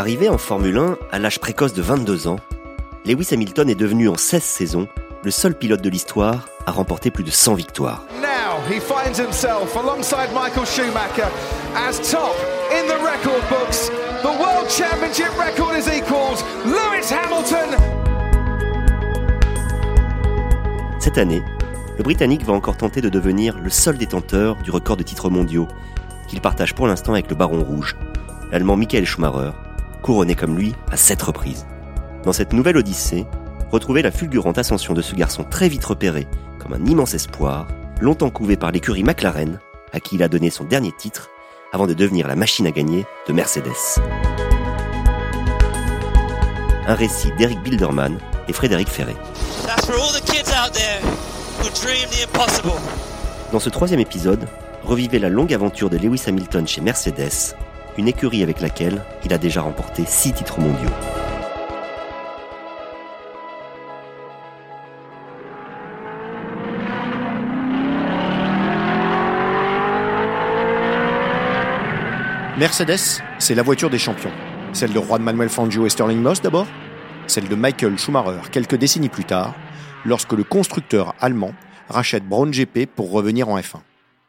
Arrivé en Formule 1 à l'âge précoce de 22 ans, Lewis Hamilton est devenu en 16 saisons le seul pilote de l'histoire à remporter plus de 100 victoires. Now he finds himself alongside Michael Schumacher as top in the record books. The World Championship record is. Lewis Hamilton. Cette année, le Britannique va encore tenter de devenir le seul détenteur du record de titres mondiaux, qu'il partage pour l'instant avec le Baron Rouge, l'Allemand Michael Schumacher, couronné comme lui à sept reprises. Dans cette nouvelle odyssée, retrouvez la fulgurante ascension de ce garçon très vite repéré comme un immense espoir, longtemps couvé par l'écurie McLaren, à qui il a donné son dernier titre, avant de devenir la machine à gagner de Mercedes. Un récit d'Eric Bilderman et Frédéric Ferré. Dans ce troisième épisode, revivez la longue aventure de Lewis Hamilton chez Mercedes une écurie avec laquelle il a déjà remporté six titres mondiaux. Mercedes, c'est la voiture des champions. Celle de Juan Manuel Fangio et Sterling Moss d'abord, celle de Michael Schumacher quelques décennies plus tard, lorsque le constructeur allemand rachète Braun GP pour revenir en F1.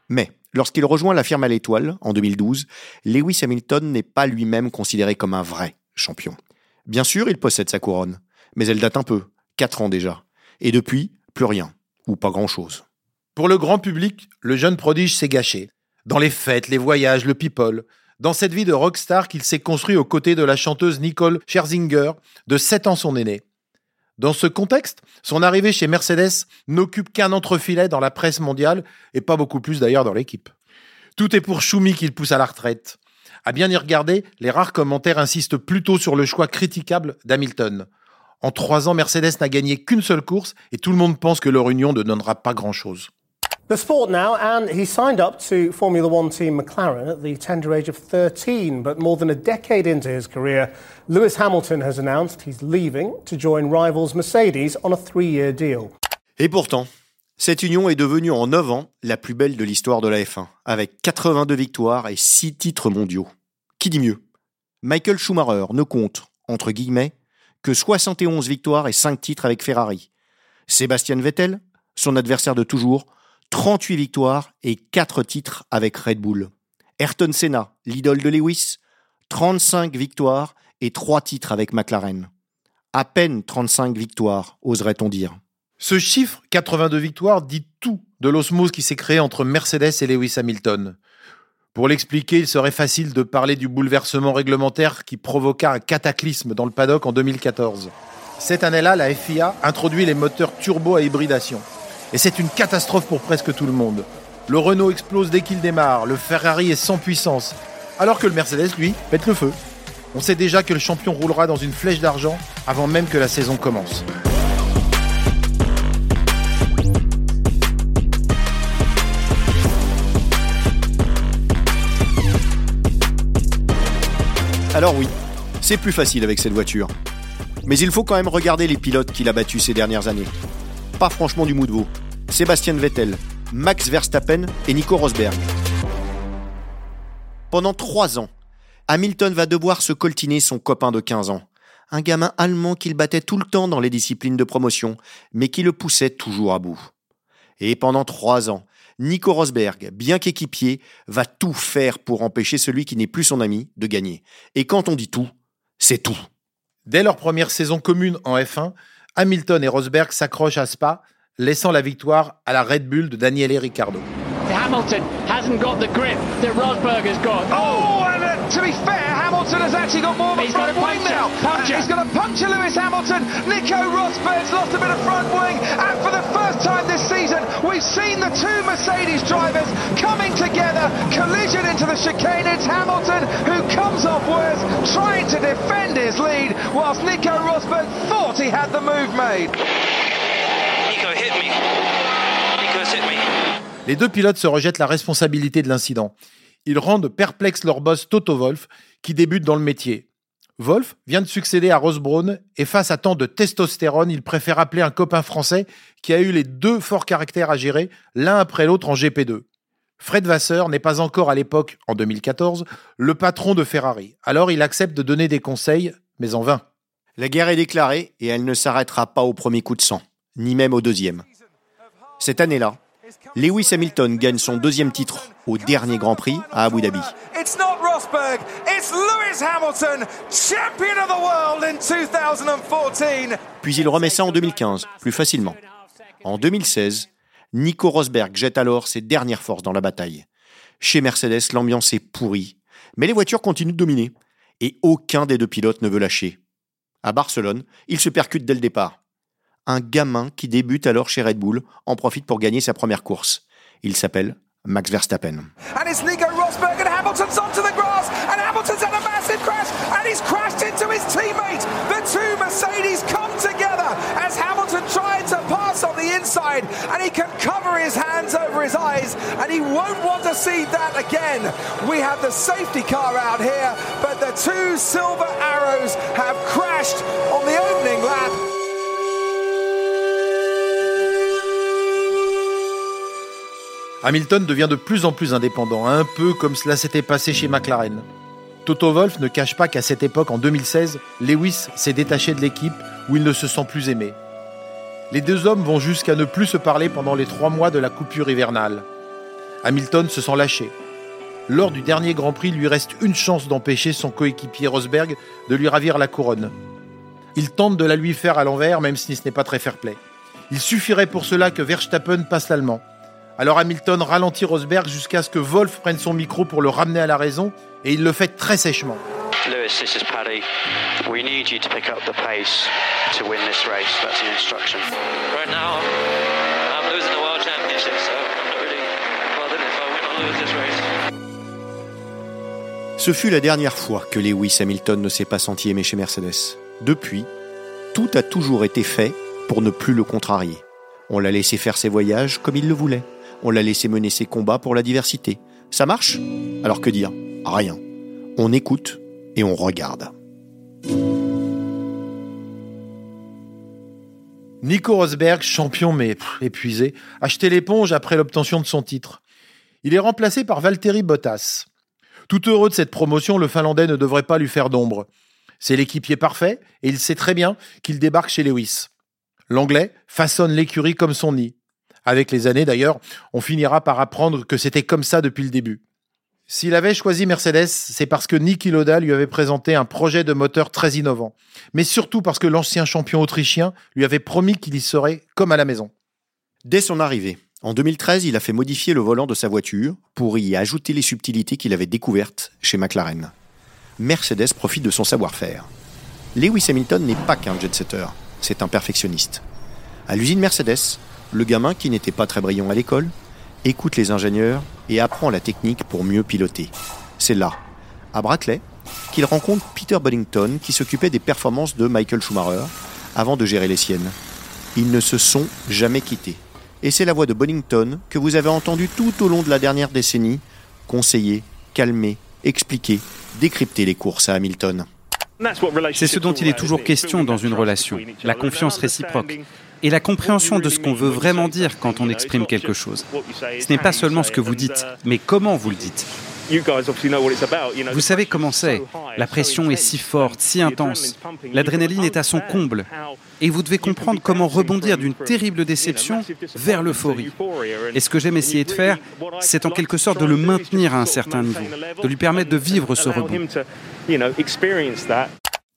Mais Lorsqu'il rejoint la firme à l'étoile en 2012, Lewis Hamilton n'est pas lui-même considéré comme un vrai champion. Bien sûr, il possède sa couronne, mais elle date un peu, 4 ans déjà. Et depuis, plus rien, ou pas grand-chose. Pour le grand public, le jeune prodige s'est gâché. Dans les fêtes, les voyages, le people, dans cette vie de rockstar qu'il s'est construit aux côtés de la chanteuse Nicole Scherzinger, de 7 ans son aîné. Dans ce contexte, son arrivée chez Mercedes n'occupe qu'un entrefilet dans la presse mondiale et pas beaucoup plus d'ailleurs dans l'équipe. Tout est pour Schumi qu'il pousse à la retraite. À bien y regarder, les rares commentaires insistent plutôt sur le choix critiquable d'Hamilton. En trois ans, Mercedes n'a gagné qu'une seule course et tout le monde pense que leur union ne donnera pas grand-chose. The sport now, and he signed up to Formula One team McLaren at the tender age of 13. But more than a decade into his career, Lewis Hamilton has announced he's leaving to join rivals Mercedes on a three-year deal. Et pourtant, cette union est devenue en 9 ans la plus belle de l'histoire de la F1, avec 82 victoires et 6 titres mondiaux. Qui dit mieux? Michael Schumacher ne compte, entre guillemets, que 71 victoires et 5 titres avec Ferrari. Sébastien Vettel, son adversaire de toujours, 38 victoires et 4 titres avec Red Bull. Ayrton Senna, l'idole de Lewis, 35 victoires et 3 titres avec McLaren. À peine 35 victoires, oserait-on dire. Ce chiffre, 82 victoires, dit tout de l'osmose qui s'est créée entre Mercedes et Lewis Hamilton. Pour l'expliquer, il serait facile de parler du bouleversement réglementaire qui provoqua un cataclysme dans le paddock en 2014. Cette année-là, la FIA introduit les moteurs turbo à hybridation. Et c'est une catastrophe pour presque tout le monde. Le Renault explose dès qu'il démarre, le Ferrari est sans puissance, alors que le Mercedes, lui, pète le feu. On sait déjà que le champion roulera dans une flèche d'argent avant même que la saison commence. Alors oui, c'est plus facile avec cette voiture. Mais il faut quand même regarder les pilotes qu'il a battus ces dernières années. Franchement du mou de veau. Sébastien Vettel, Max Verstappen et Nico Rosberg. Pendant trois ans, Hamilton va devoir se coltiner son copain de 15 ans. Un gamin allemand qu'il battait tout le temps dans les disciplines de promotion, mais qui le poussait toujours à bout. Et pendant trois ans, Nico Rosberg, bien qu'équipier, va tout faire pour empêcher celui qui n'est plus son ami de gagner. Et quand on dit tout, c'est tout. Dès leur première saison commune en F1, Hamilton et Rosberg s'accrochent à Spa, laissant la victoire à la Red Bull de Daniele Ricciardo. Hamilton hasn't got the grip that Rosberg has got. Oh, and uh, to be fair, Hamilton has actually got more of a He's front got a wing puncture, now. Uh, he's got a puncture, Lewis Hamilton. Nico Rosberg's lost a bit of front wing. And for the first time this season, we've seen the two Mercedes drivers coming together. Collision into the chicane. It's Hamilton who comes off worse, trying to defend his lead, whilst Nico Rosberg thought he had the move made. Nico hit me. Nico's hit me. Les deux pilotes se rejettent la responsabilité de l'incident. Ils rendent perplexe leur boss Toto Wolff, qui débute dans le métier. Wolff vient de succéder à Ross Braun et face à tant de testostérone, il préfère appeler un copain français qui a eu les deux forts caractères à gérer, l'un après l'autre en GP2. Fred Vasseur n'est pas encore à l'époque, en 2014, le patron de Ferrari. Alors il accepte de donner des conseils, mais en vain. La guerre est déclarée et elle ne s'arrêtera pas au premier coup de sang, ni même au deuxième. Cette année-là, Lewis Hamilton gagne son deuxième titre au dernier Grand Prix à Abu Dhabi. It's not Rosberg, it's Lewis Hamilton, champion of the world in 2014. Puis il remet ça en 2015, plus facilement. En 2016, Nico Rosberg jette alors ses dernières forces dans la bataille. Chez Mercedes, l'ambiance est pourrie, mais les voitures continuent de dominer, et aucun des deux pilotes ne veut lâcher. À Barcelone, il se percute dès le départ. Un gamin qui débute alors chez Red Bull en profite pour gagner sa première course. Il s'appelle Max Verstappen. See that again. We have the safety car out here but the two silver arrows have crashed on the opening lap. Hamilton devient de plus en plus indépendant, un peu comme cela s'était passé chez McLaren. Toto Wolff ne cache pas qu'à cette époque, en 2016, Lewis s'est détaché de l'équipe où il ne se sent plus aimé. Les deux hommes vont jusqu'à ne plus se parler pendant les trois mois de la coupure hivernale. Hamilton se sent lâché. Lors du dernier Grand Prix, il lui reste une chance d'empêcher son coéquipier Rosberg de lui ravir la couronne. Il tente de la lui faire à l'envers, même si ce n'est pas très fair-play. Il suffirait pour cela que Verstappen passe l'allemand. Alors Hamilton ralentit Rosberg jusqu'à ce que Wolf prenne son micro pour le ramener à la raison, et il le fait très sèchement. Lewis, this is Paddy. We need you to pick up the pace to win this race. That's your instruction. Right now, I'm losing the World Championship, so I'm not really bothered if I win or lose this race. Ce fut la dernière fois que Lewis Hamilton ne s'est pas senti aimé chez Mercedes. Depuis, tout a toujours été fait pour ne plus le contrarier. On l'a laissé faire ses voyages comme il le voulait. On l'a laissé mener ses combats pour la diversité. Ça marche? Alors que dire? Rien. On écoute et on regarde. Nico Rosberg, champion mais épuisé, a jeté l'éponge après l'obtention de son titre. Il est remplacé par Valtteri Bottas. Tout heureux de cette promotion, le Finlandais ne devrait pas lui faire d'ombre. C'est l'équipier parfait et il sait très bien qu'il débarque chez Lewis. L'Anglais façonne l'écurie comme son nid. Avec les années d'ailleurs, on finira par apprendre que c'était comme ça depuis le début. S'il avait choisi Mercedes, c'est parce que Niki Lauda lui avait présenté un projet de moteur très innovant, mais surtout parce que l'ancien champion autrichien lui avait promis qu'il y serait comme à la maison. Dès son arrivée, en 2013, il a fait modifier le volant de sa voiture pour y ajouter les subtilités qu'il avait découvertes chez McLaren. Mercedes profite de son savoir-faire. Lewis Hamilton n'est pas qu'un jet-setter, c'est un perfectionniste. À l'usine Mercedes, le gamin qui n'était pas très brillant à l'école écoute les ingénieurs et apprend la technique pour mieux piloter. C'est là, à Brackley, qu'il rencontre Peter Boddington qui s'occupait des performances de Michael Schumacher avant de gérer les siennes. Ils ne se sont jamais quittés. Et c'est la voix de Boddington que vous avez entendue tout au long de la dernière décennie, conseiller, calmer, expliquer, décrypter les courses à Hamilton. C'est ce dont il est toujours question dans une relation, la confiance réciproque et la compréhension de ce qu'on veut vraiment dire quand on exprime quelque chose. Ce n'est pas seulement ce que vous dites, mais comment vous le dites. Vous savez comment c'est. La pression est si forte, si intense. L'adrénaline est à son comble. Et vous devez comprendre comment rebondir d'une terrible déception vers l'euphorie. Et ce que j'aime essayer de faire, c'est en quelque sorte de le maintenir à un certain niveau, de lui permettre de vivre ce rebond.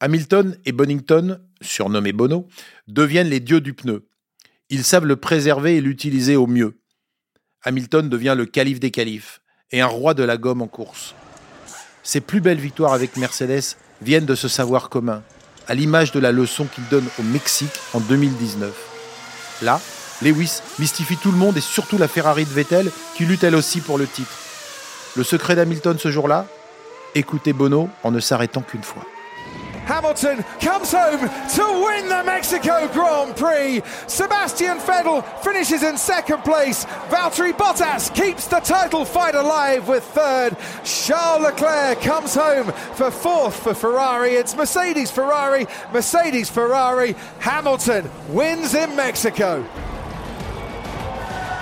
Hamilton et Bonington, surnommés Bono, deviennent les dieux du pneu. Ils savent le préserver et l'utiliser au mieux. Hamilton devient le calife des califes et un roi de la gomme en course. Ses plus belles victoires avec Mercedes viennent de ce savoir commun, à l'image de la leçon qu'il donne au Mexique en 2019. Là, Lewis mystifie tout le monde et surtout la Ferrari de Vettel qui lutte elle aussi pour le titre. Le secret d'Hamilton ce jour-là? Écoutez Bono en ne s'arrêtant qu'une fois. Hamilton comes home to win the Mexico Grand Prix. Sebastian Vettel finishes in second place. Valtteri Bottas keeps the title fight alive with third. Charles Leclerc comes home for fourth for Ferrari. It's Mercedes Ferrari, Mercedes Ferrari. Hamilton wins in Mexico.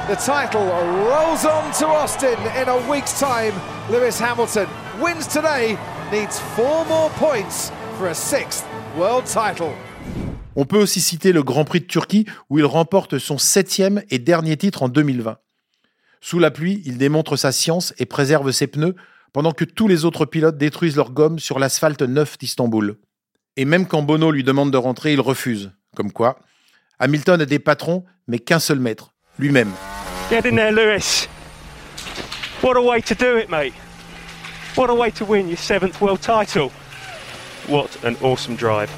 The title rolls on to Austin in a week's time. Lewis Hamilton wins today, needs four more points for a sixth world title. On peut aussi citer le Grand Prix de Turquie où il remporte son septième et dernier titre en 2020. Sous la pluie, il démontre sa science et préserve ses pneus pendant que tous les autres pilotes détruisent leur gomme sur l'asphalte neuf d'Istanbul. Et même quand Bono lui demande de rentrer, il refuse. Comme quoi, Hamilton a des patrons, mais qu'un seul maître, lui-même. Get in there, Lewis. What a way to do it, mate. What a way to win your seventh world title. What an awesome drive.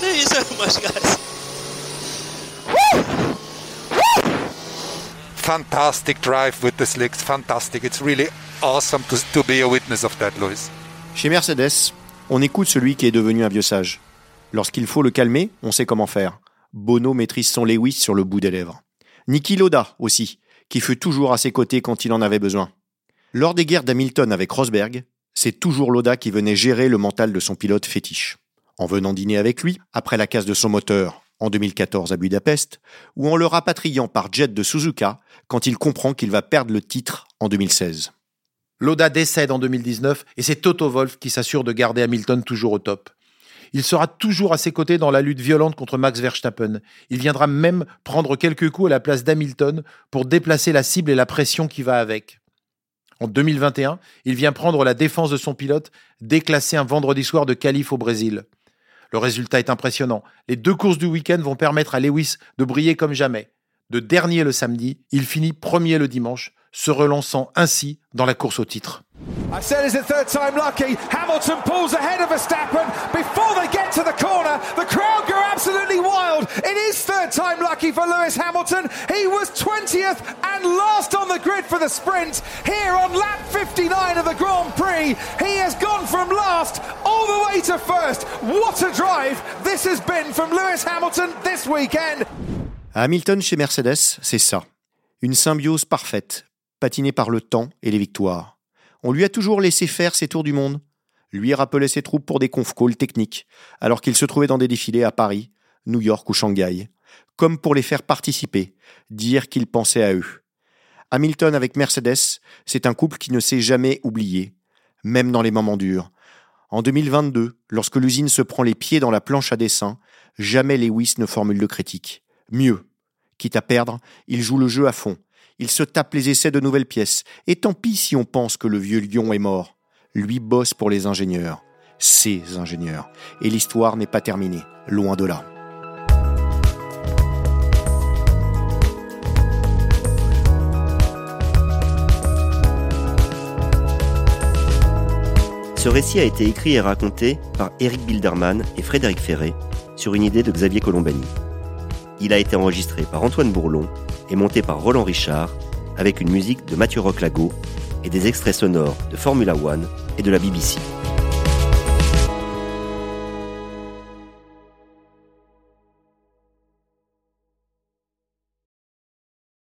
Thank you so much, guys. Fantastic drive with the slicks. Fantastic. It's really awesome to, to be a witness of that, Lewis. Chez Mercedes, on écoute celui qui est devenu un vieux sage. Lorsqu'il faut le calmer, on sait comment faire. Bono maîtrise son Lewis sur le bout des lèvres. Niki Loda aussi, qui fut toujours à ses côtés quand il en avait besoin. Lors des guerres d'Hamilton avec Rosberg, c'est toujours Loda qui venait gérer le mental de son pilote fétiche. En venant dîner avec lui, après la casse de son moteur en 2014 à Budapest, ou en le rapatriant par jet de Suzuka quand il comprend qu'il va perdre le titre en 2016. Loda décède en 2019 et c'est Toto Wolff qui s'assure de garder Hamilton toujours au top. Il sera toujours à ses côtés dans la lutte violente contre Max Verstappen. Il viendra même prendre quelques coups à la place d'Hamilton pour déplacer la cible et la pression qui va avec. En 2021, il vient prendre la défense de son pilote, déclassé un vendredi soir de qualif au Brésil. Le résultat est impressionnant. Les deux courses du week-end vont permettre à Lewis de briller comme jamais. De dernier le samedi, il finit premier le dimanche, se relançant ainsi dans la course au titre. I said it's a third time lucky. Hamilton pulls ahead of Verstappen. Before they get to the corner, the crowd go absolutely wild. It is third time lucky for Lewis Hamilton. He was 20th and last on the grid for the sprint. Here on lap 59 of the Grand Prix, he has gone from last all the way to first. What a drive this has been from Lewis Hamilton this weekend. Hamilton chez Mercedes, c'est ça. Une symbiose parfaite, patinée par le temps et les victoires. On lui a toujours laissé faire ses tours du monde. Lui rappelait ses troupes pour des conf calls techniques, alors qu'il se trouvait dans des défilés à Paris, New York ou Shanghai, comme pour les faire participer, dire qu'il pensait à eux. Hamilton avec Mercedes, c'est un couple qui ne s'est jamais oublié, même dans les moments durs. En 2022, lorsque l'usine se prend les pieds dans la planche à dessin, jamais Lewis ne formule de critique. Mieux, quitte à perdre, il joue le jeu à fond. Il se tape les essais de nouvelles pièces. Et tant pis si on pense que le vieux lion est mort. Lui bosse pour les ingénieurs. Ces ingénieurs. Et l'histoire n'est pas terminée. Loin de là. Ce récit a été écrit et raconté par Eric Bilderman et Frédéric Ferré sur une idée de Xavier Colombani. Il a été enregistré par Antoine Bourlon et monté par Roland Richard avec une musique de Mathieu Roclago et des extraits sonores de Formula One et de la BBC.